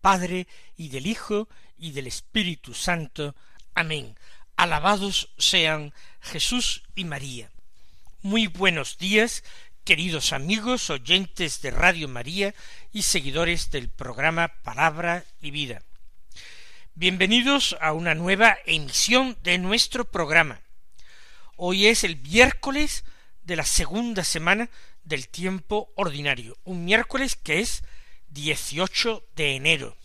Padre y del Hijo y del Espíritu Santo. Amén. Alabados sean Jesús y María. Muy buenos días, queridos amigos, oyentes de Radio María y seguidores del programa Palabra y Vida. Bienvenidos a una nueva emisión de nuestro programa. Hoy es el miércoles de la segunda semana del tiempo ordinario, un miércoles que es 18 de enero.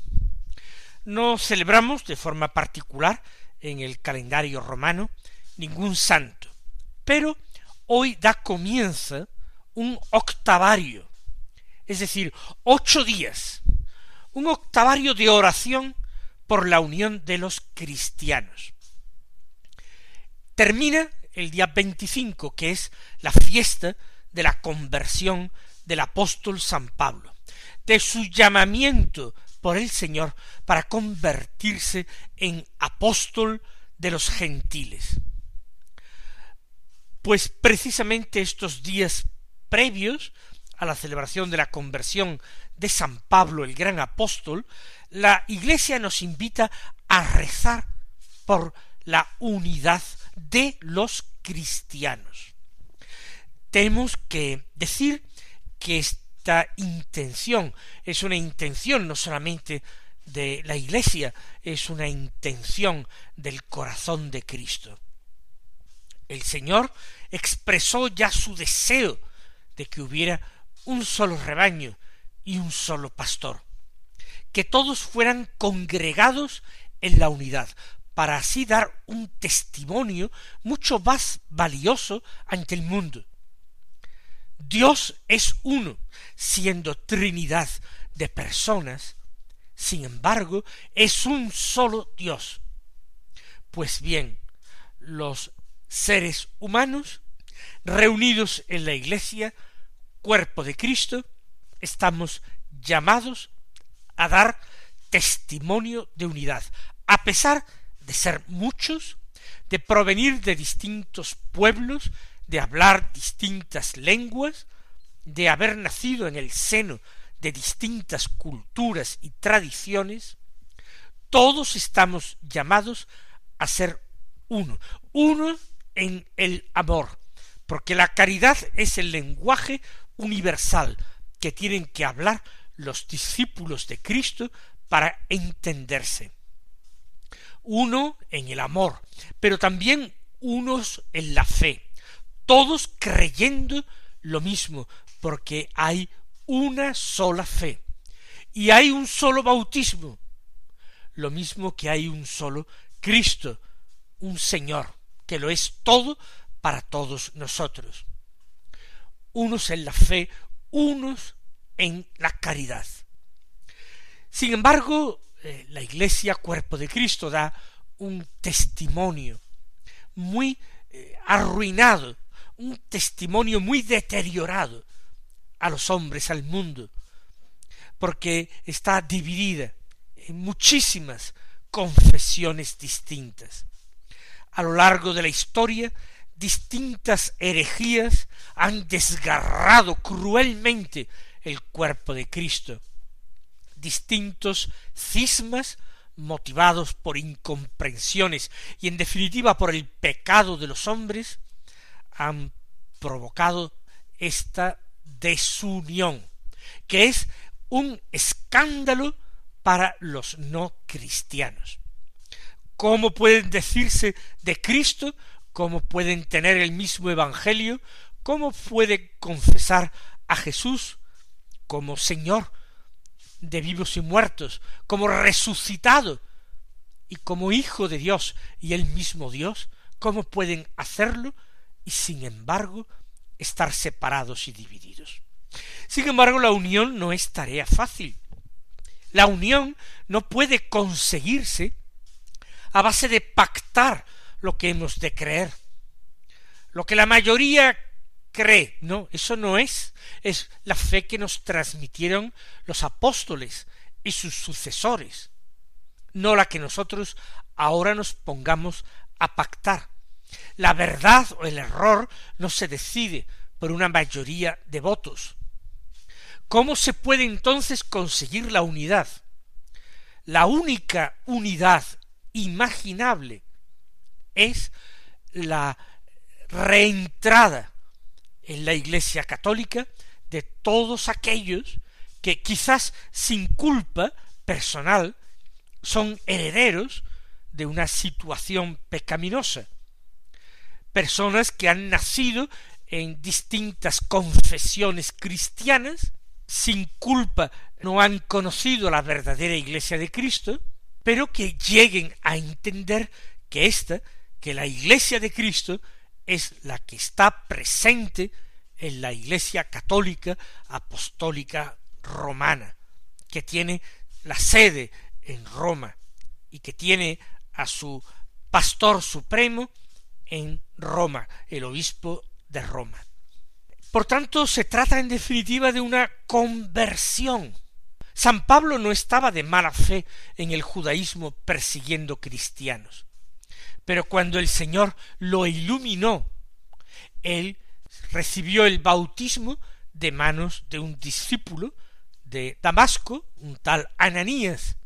No celebramos de forma particular en el calendario romano ningún santo, pero hoy da comienzo un octavario, es decir, ocho días, un octavario de oración por la unión de los cristianos. Termina el día 25, que es la fiesta de la conversión del apóstol San Pablo de su llamamiento por el Señor para convertirse en apóstol de los gentiles. Pues precisamente estos días previos a la celebración de la conversión de San Pablo el gran apóstol, la Iglesia nos invita a rezar por la unidad de los cristianos. Tenemos que decir que esta intención es una intención no solamente de la Iglesia, es una intención del corazón de Cristo. El Señor expresó ya su deseo de que hubiera un solo rebaño y un solo pastor, que todos fueran congregados en la unidad, para así dar un testimonio mucho más valioso ante el mundo, Dios es uno, siendo Trinidad de personas, sin embargo, es un solo Dios. Pues bien, los seres humanos, reunidos en la Iglesia, cuerpo de Cristo, estamos llamados a dar testimonio de unidad, a pesar de ser muchos, de provenir de distintos pueblos, de hablar distintas lenguas, de haber nacido en el seno de distintas culturas y tradiciones, todos estamos llamados a ser uno, uno en el amor, porque la caridad es el lenguaje universal que tienen que hablar los discípulos de Cristo para entenderse. Uno en el amor, pero también unos en la fe, todos creyendo lo mismo, porque hay una sola fe y hay un solo bautismo, lo mismo que hay un solo Cristo, un Señor, que lo es todo para todos nosotros. Unos en la fe, unos en la caridad. Sin embargo, eh, la Iglesia, cuerpo de Cristo, da un testimonio muy eh, arruinado un testimonio muy deteriorado a los hombres, al mundo, porque está dividida en muchísimas confesiones distintas. A lo largo de la historia, distintas herejías han desgarrado cruelmente el cuerpo de Cristo. Distintos cismas motivados por incomprensiones y en definitiva por el pecado de los hombres, han provocado esta desunión, que es un escándalo para los no cristianos. ¿Cómo pueden decirse de Cristo? ¿Cómo pueden tener el mismo Evangelio? ¿Cómo pueden confesar a Jesús como Señor de vivos y muertos, como resucitado y como Hijo de Dios y el mismo Dios? ¿Cómo pueden hacerlo y sin embargo estar separados y divididos. Sin embargo, la unión no es tarea fácil. La unión no puede conseguirse a base de pactar lo que hemos de creer. Lo que la mayoría cree, no, eso no es, es la fe que nos transmitieron los apóstoles y sus sucesores, no la que nosotros ahora nos pongamos a pactar. La verdad o el error no se decide por una mayoría de votos. ¿Cómo se puede entonces conseguir la unidad? La única unidad imaginable es la reentrada en la Iglesia católica de todos aquellos que quizás sin culpa personal son herederos de una situación pecaminosa. Personas que han nacido en distintas confesiones cristianas, sin culpa no han conocido la verdadera Iglesia de Cristo, pero que lleguen a entender que ésta, que la Iglesia de Cristo, es la que está presente en la Iglesia católica apostólica romana, que tiene la sede en Roma y que tiene a su pastor supremo en Roma, el obispo de Roma. Por tanto, se trata en definitiva de una conversión. San Pablo no estaba de mala fe en el judaísmo persiguiendo cristianos. Pero cuando el Señor lo iluminó, él recibió el bautismo de manos de un discípulo de Damasco, un tal Ananías,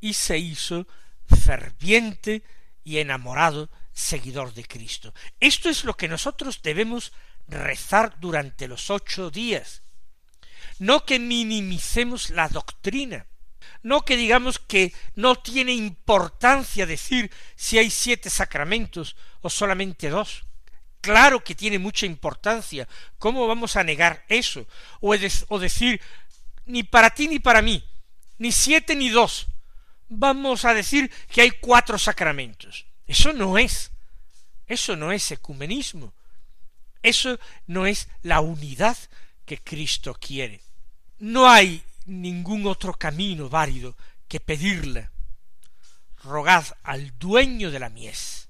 y se hizo ferviente y enamorado seguidor de Cristo. Esto es lo que nosotros debemos rezar durante los ocho días. No que minimicemos la doctrina, no que digamos que no tiene importancia decir si hay siete sacramentos o solamente dos. Claro que tiene mucha importancia. ¿Cómo vamos a negar eso? O, o decir, ni para ti ni para mí, ni siete ni dos. Vamos a decir que hay cuatro sacramentos. Eso no es. Eso no es ecumenismo. Eso no es la unidad que Cristo quiere. No hay ningún otro camino válido que pedirle. Rogad al dueño de la mies,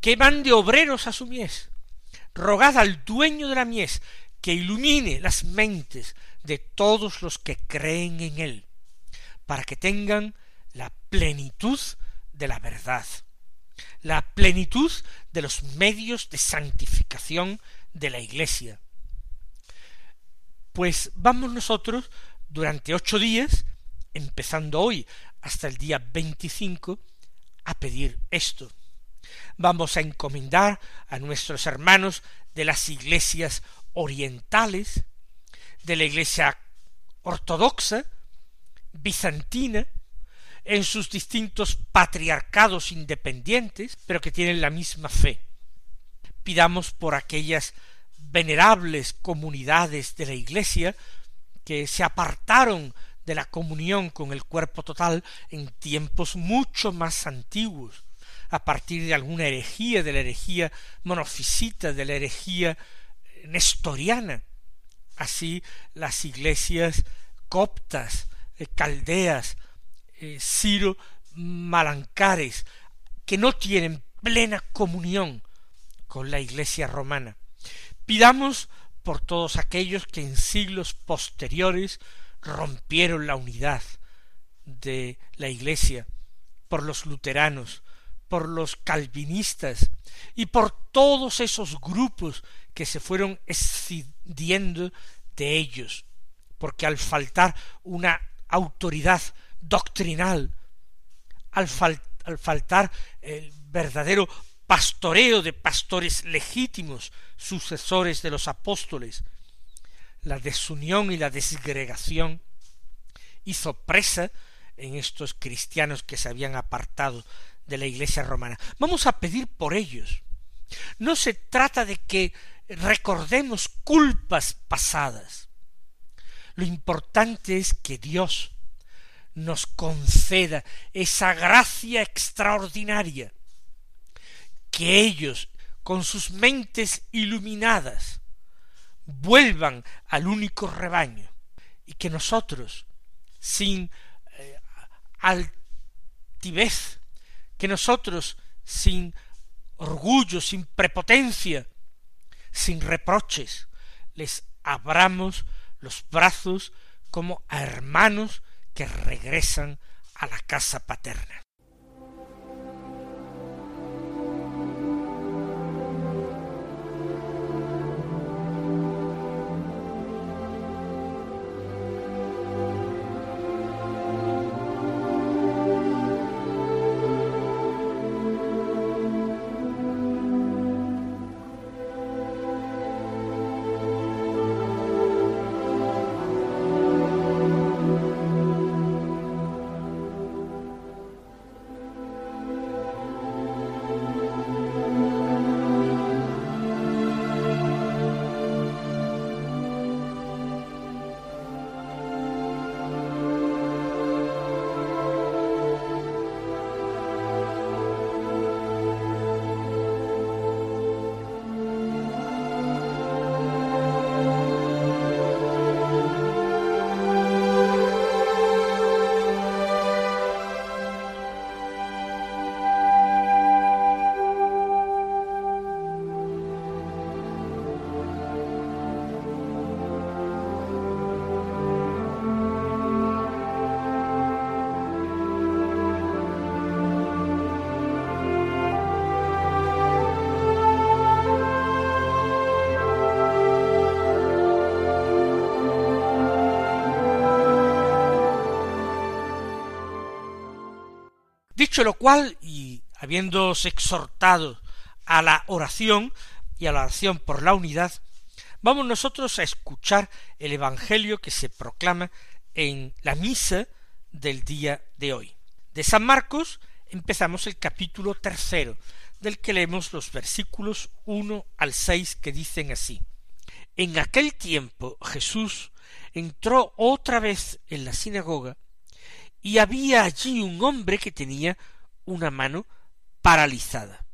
que mande obreros a su mies. Rogad al dueño de la mies, que ilumine las mentes de todos los que creen en él, para que tengan la plenitud de la verdad, la plenitud de los medios de santificación de la Iglesia. Pues vamos nosotros durante ocho días, empezando hoy hasta el día veinticinco, a pedir esto. Vamos a encomendar a nuestros hermanos de las iglesias orientales, de la iglesia ortodoxa, bizantina, en sus distintos patriarcados independientes, pero que tienen la misma fe. Pidamos por aquellas venerables comunidades de la Iglesia que se apartaron de la comunión con el cuerpo total en tiempos mucho más antiguos, a partir de alguna herejía, de la herejía monofisita, de la herejía nestoriana. Así las iglesias coptas, eh, caldeas, eh, Ciro Malancares, que no tienen plena comunión con la iglesia romana. Pidamos por todos aquellos que en siglos posteriores rompieron la unidad de la Iglesia, por los luteranos, por los calvinistas y por todos esos grupos que se fueron escindiendo de ellos, porque al faltar una autoridad doctrinal, al, al faltar el verdadero pastoreo de pastores legítimos, sucesores de los apóstoles, la desunión y la desgregación hizo presa en estos cristianos que se habían apartado de la iglesia romana. Vamos a pedir por ellos. No se trata de que recordemos culpas pasadas. Lo importante es que Dios nos conceda esa gracia extraordinaria que ellos, con sus mentes iluminadas, vuelvan al único rebaño y que nosotros, sin eh, altivez, que nosotros, sin orgullo, sin prepotencia, sin reproches, les abramos los brazos como a hermanos que regresan a la casa paterna. Lo cual, y habiéndose exhortado a la oración y a la oración por la unidad, vamos nosotros a escuchar el Evangelio que se proclama en la misa del día de hoy. De San Marcos empezamos el capítulo tercero, del que leemos los versículos uno al seis que dicen así. En aquel tiempo Jesús entró otra vez en la sinagoga y había allí un hombre que tenía una mano paralizada.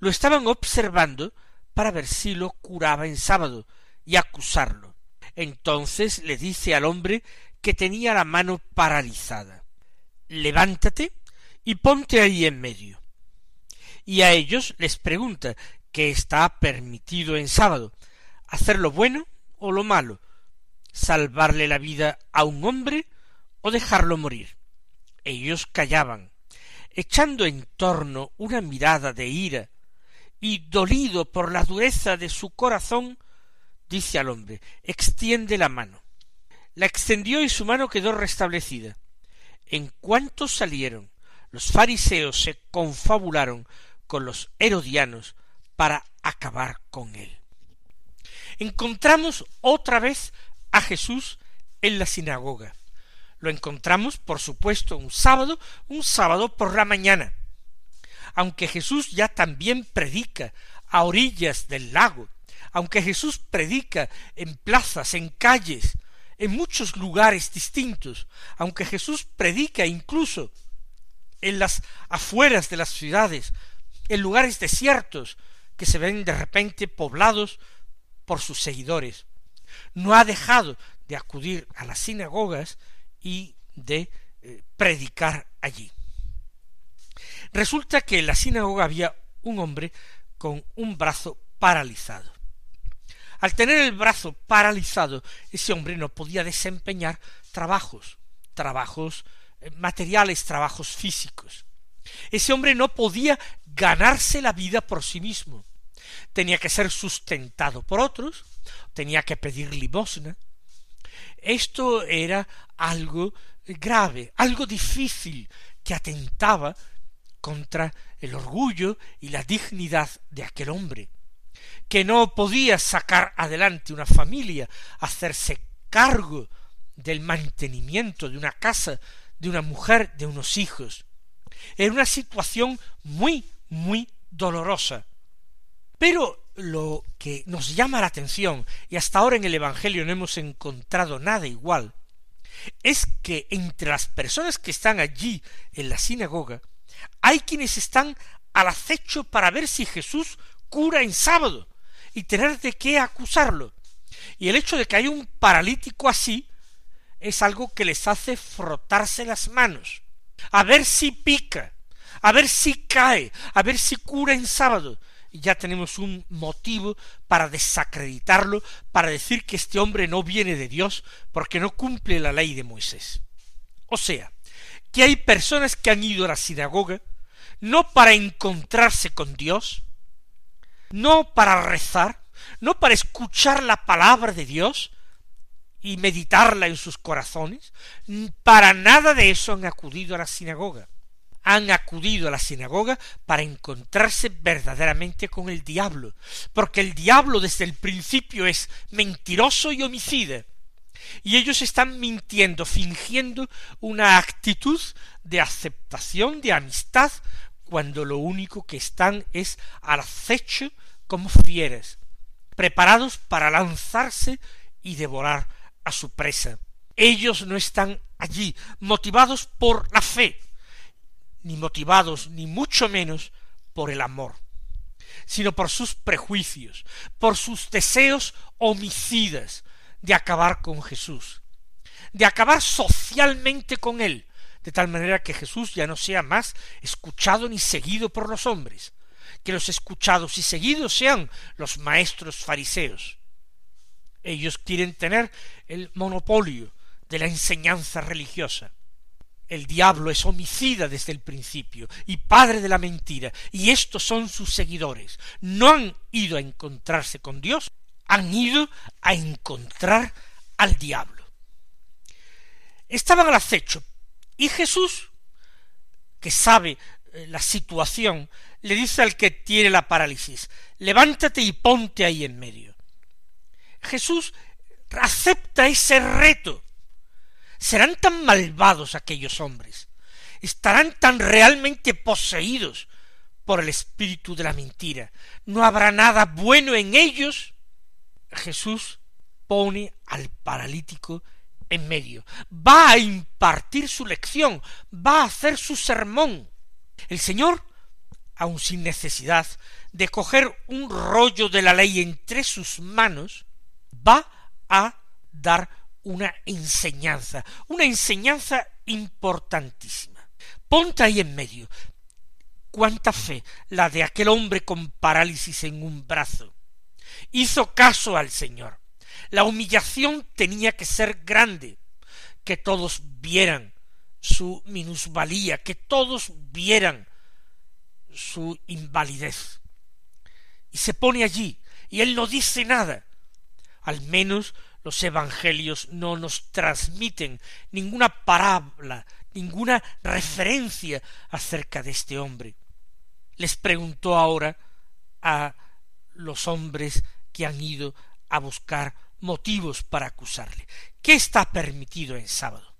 Lo estaban observando para ver si lo curaba en sábado y acusarlo. Entonces le dice al hombre que tenía la mano paralizada Levántate y ponte ahí en medio. Y a ellos les pregunta que está permitido en sábado hacer lo bueno o lo malo, salvarle la vida a un hombre o dejarlo morir. Ellos callaban, echando en torno una mirada de ira, y dolido por la dureza de su corazón, dice al hombre extiende la mano. La extendió y su mano quedó restablecida. En cuanto salieron, los fariseos se confabularon con los herodianos para acabar con él. Encontramos otra vez a Jesús en la sinagoga. Lo encontramos, por supuesto, un sábado, un sábado por la mañana. Aunque Jesús ya también predica a orillas del lago, aunque Jesús predica en plazas, en calles, en muchos lugares distintos, aunque Jesús predica incluso en las afueras de las ciudades, en lugares desiertos que se ven de repente poblados por sus seguidores. No ha dejado de acudir a las sinagogas y de eh, predicar allí. Resulta que en la sinagoga había un hombre con un brazo paralizado. Al tener el brazo paralizado, ese hombre no podía desempeñar trabajos, trabajos eh, materiales, trabajos físicos. Ese hombre no podía ganarse la vida por sí mismo. Tenía que ser sustentado por otros, tenía que pedir limosna, esto era algo grave, algo difícil, que atentaba contra el orgullo y la dignidad de aquel hombre, que no podía sacar adelante una familia, hacerse cargo del mantenimiento de una casa, de una mujer, de unos hijos. Era una situación muy, muy dolorosa. Pero lo que nos llama la atención, y hasta ahora en el Evangelio no hemos encontrado nada igual, es que entre las personas que están allí en la sinagoga, hay quienes están al acecho para ver si Jesús cura en sábado y tener de qué acusarlo. Y el hecho de que hay un paralítico así es algo que les hace frotarse las manos, a ver si pica, a ver si cae, a ver si cura en sábado. Ya tenemos un motivo para desacreditarlo, para decir que este hombre no viene de Dios porque no cumple la ley de Moisés. O sea, que hay personas que han ido a la sinagoga no para encontrarse con Dios, no para rezar, no para escuchar la palabra de Dios y meditarla en sus corazones, para nada de eso han acudido a la sinagoga. Han acudido a la sinagoga para encontrarse verdaderamente con el diablo, porque el diablo desde el principio es mentiroso y homicida, y ellos están mintiendo, fingiendo una actitud de aceptación, de amistad, cuando lo único que están es al acecho como fieras, preparados para lanzarse y devorar a su presa. Ellos no están allí motivados por la fe, ni motivados ni mucho menos por el amor, sino por sus prejuicios, por sus deseos homicidas de acabar con Jesús, de acabar socialmente con él, de tal manera que Jesús ya no sea más escuchado ni seguido por los hombres, que los escuchados y seguidos sean los maestros fariseos. Ellos quieren tener el monopolio de la enseñanza religiosa. El diablo es homicida desde el principio y padre de la mentira, y estos son sus seguidores. No han ido a encontrarse con Dios, han ido a encontrar al diablo. Estaban al acecho, y Jesús, que sabe eh, la situación, le dice al que tiene la parálisis, levántate y ponte ahí en medio. Jesús acepta ese reto. ¿Serán tan malvados aquellos hombres? ¿Estarán tan realmente poseídos por el espíritu de la mentira? ¿No habrá nada bueno en ellos? Jesús pone al paralítico en medio, va a impartir su lección, va a hacer su sermón. El Señor, aun sin necesidad de coger un rollo de la ley entre sus manos, va a dar una enseñanza, una enseñanza importantísima. Ponte ahí en medio. Cuánta fe la de aquel hombre con parálisis en un brazo. Hizo caso al Señor. La humillación tenía que ser grande, que todos vieran su minusvalía, que todos vieran su invalidez. Y se pone allí, y él no dice nada, al menos los evangelios no nos transmiten ninguna parábola, ninguna referencia acerca de este hombre. Les preguntó ahora a los hombres que han ido a buscar motivos para acusarle. ¿Qué está permitido en sábado?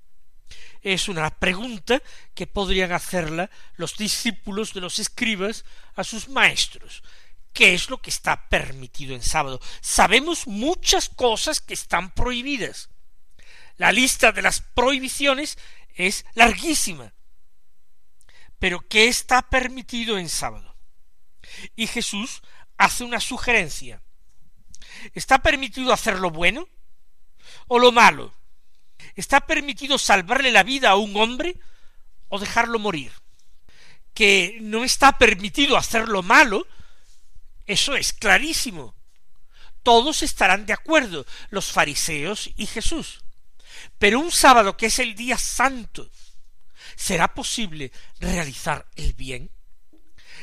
Es una pregunta que podrían hacerla los discípulos de los escribas a sus maestros qué es lo que está permitido en sábado. Sabemos muchas cosas que están prohibidas. La lista de las prohibiciones es larguísima. Pero ¿qué está permitido en sábado? Y Jesús hace una sugerencia. ¿Está permitido hacer lo bueno o lo malo? ¿Está permitido salvarle la vida a un hombre o dejarlo morir? Que no está permitido hacer lo malo eso es clarísimo. Todos estarán de acuerdo, los fariseos y Jesús. Pero un sábado que es el día santo, ¿será posible realizar el bien?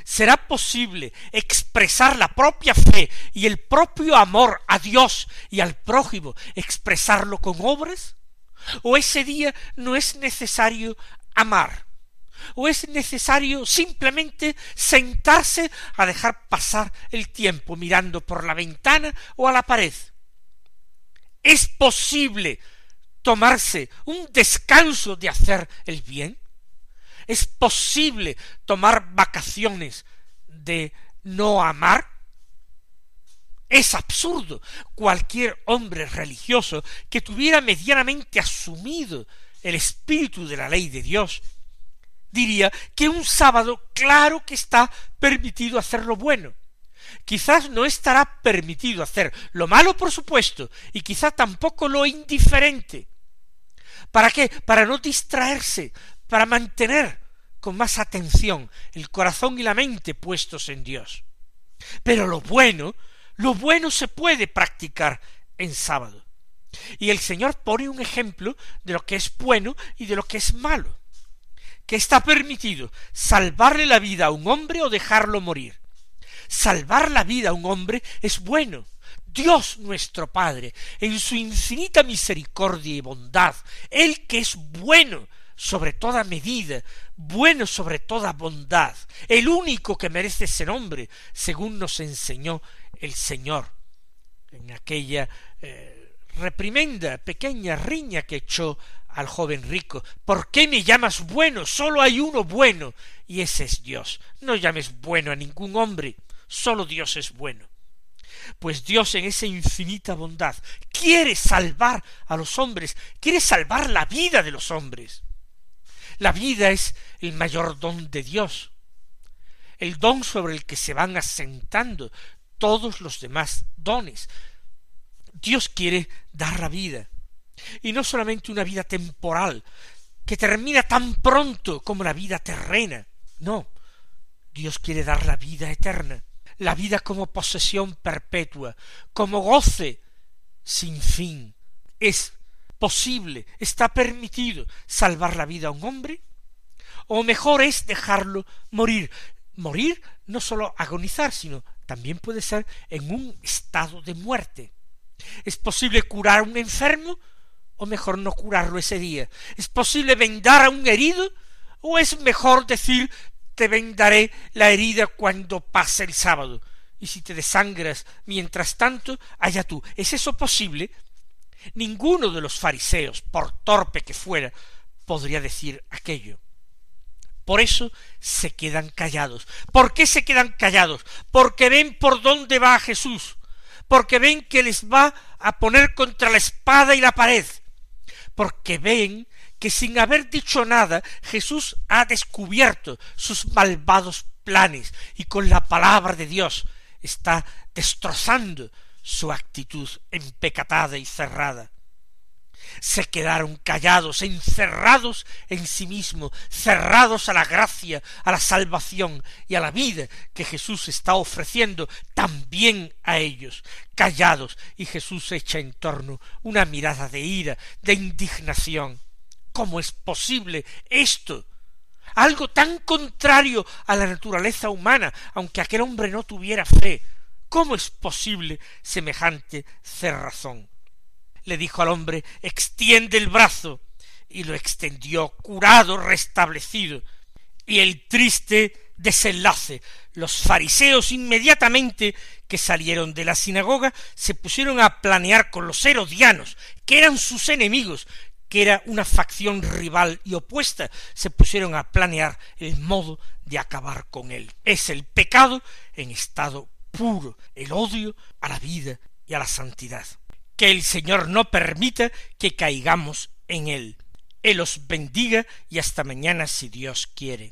¿Será posible expresar la propia fe y el propio amor a Dios y al prójimo, expresarlo con obras? ¿O ese día no es necesario amar? O es necesario simplemente sentarse a dejar pasar el tiempo mirando por la ventana o a la pared. ¿Es posible tomarse un descanso de hacer el bien? ¿Es posible tomar vacaciones de no amar? Es absurdo. Cualquier hombre religioso que tuviera medianamente asumido el espíritu de la ley de Dios diría que un sábado claro que está permitido hacer lo bueno. Quizás no estará permitido hacer lo malo, por supuesto, y quizá tampoco lo indiferente. ¿Para qué? Para no distraerse, para mantener con más atención, el corazón y la mente puestos en Dios. Pero lo bueno, lo bueno se puede practicar en sábado. Y el Señor pone un ejemplo de lo que es bueno y de lo que es malo. Que está permitido salvarle la vida a un hombre o dejarlo morir. Salvar la vida a un hombre es bueno. Dios nuestro Padre, en su infinita misericordia y bondad, Él que es bueno sobre toda medida, bueno sobre toda bondad, el único que merece ese nombre, según nos enseñó el Señor en aquella eh, reprimenda, pequeña riña que echó al joven rico. ¿Por qué me llamas bueno? Solo hay uno bueno, y ese es Dios. No llames bueno a ningún hombre, solo Dios es bueno. Pues Dios en esa infinita bondad quiere salvar a los hombres, quiere salvar la vida de los hombres. La vida es el mayor don de Dios, el don sobre el que se van asentando todos los demás dones. Dios quiere dar la vida, y no solamente una vida temporal, que termina tan pronto como la vida terrena, no, Dios quiere dar la vida eterna, la vida como posesión perpetua, como goce sin fin. Es posible, está permitido salvar la vida a un hombre, o mejor es dejarlo morir. Morir no sólo agonizar, sino también puede ser en un estado de muerte. ¿Es posible curar a un enfermo? ¿O mejor no curarlo ese día? ¿Es posible vendar a un herido? ¿O es mejor decir te vendaré la herida cuando pase el sábado? Y si te desangras mientras tanto, allá tú. ¿Es eso posible? Ninguno de los fariseos, por torpe que fuera, podría decir aquello. Por eso se quedan callados. ¿Por qué se quedan callados? Porque ven por dónde va Jesús, porque ven que les va a poner contra la espada y la pared, porque ven que sin haber dicho nada Jesús ha descubierto sus malvados planes y con la palabra de Dios está destrozando su actitud empecatada y cerrada. Se quedaron callados, encerrados en sí mismos, cerrados a la gracia, a la salvación y a la vida que Jesús está ofreciendo también a ellos, callados, y Jesús echa en torno una mirada de ira, de indignación. ¿Cómo es posible esto? Algo tan contrario a la naturaleza humana, aunque aquel hombre no tuviera fe, ¿Cómo es posible semejante cerrazón? Le dijo al hombre, extiende el brazo, y lo extendió, curado, restablecido. Y el triste desenlace. Los fariseos inmediatamente que salieron de la sinagoga se pusieron a planear con los herodianos, que eran sus enemigos, que era una facción rival y opuesta, se pusieron a planear el modo de acabar con él. Es el pecado en estado puro, el odio a la vida y a la santidad. Que el Señor no permita que caigamos en él. Él os bendiga y hasta mañana si Dios quiere.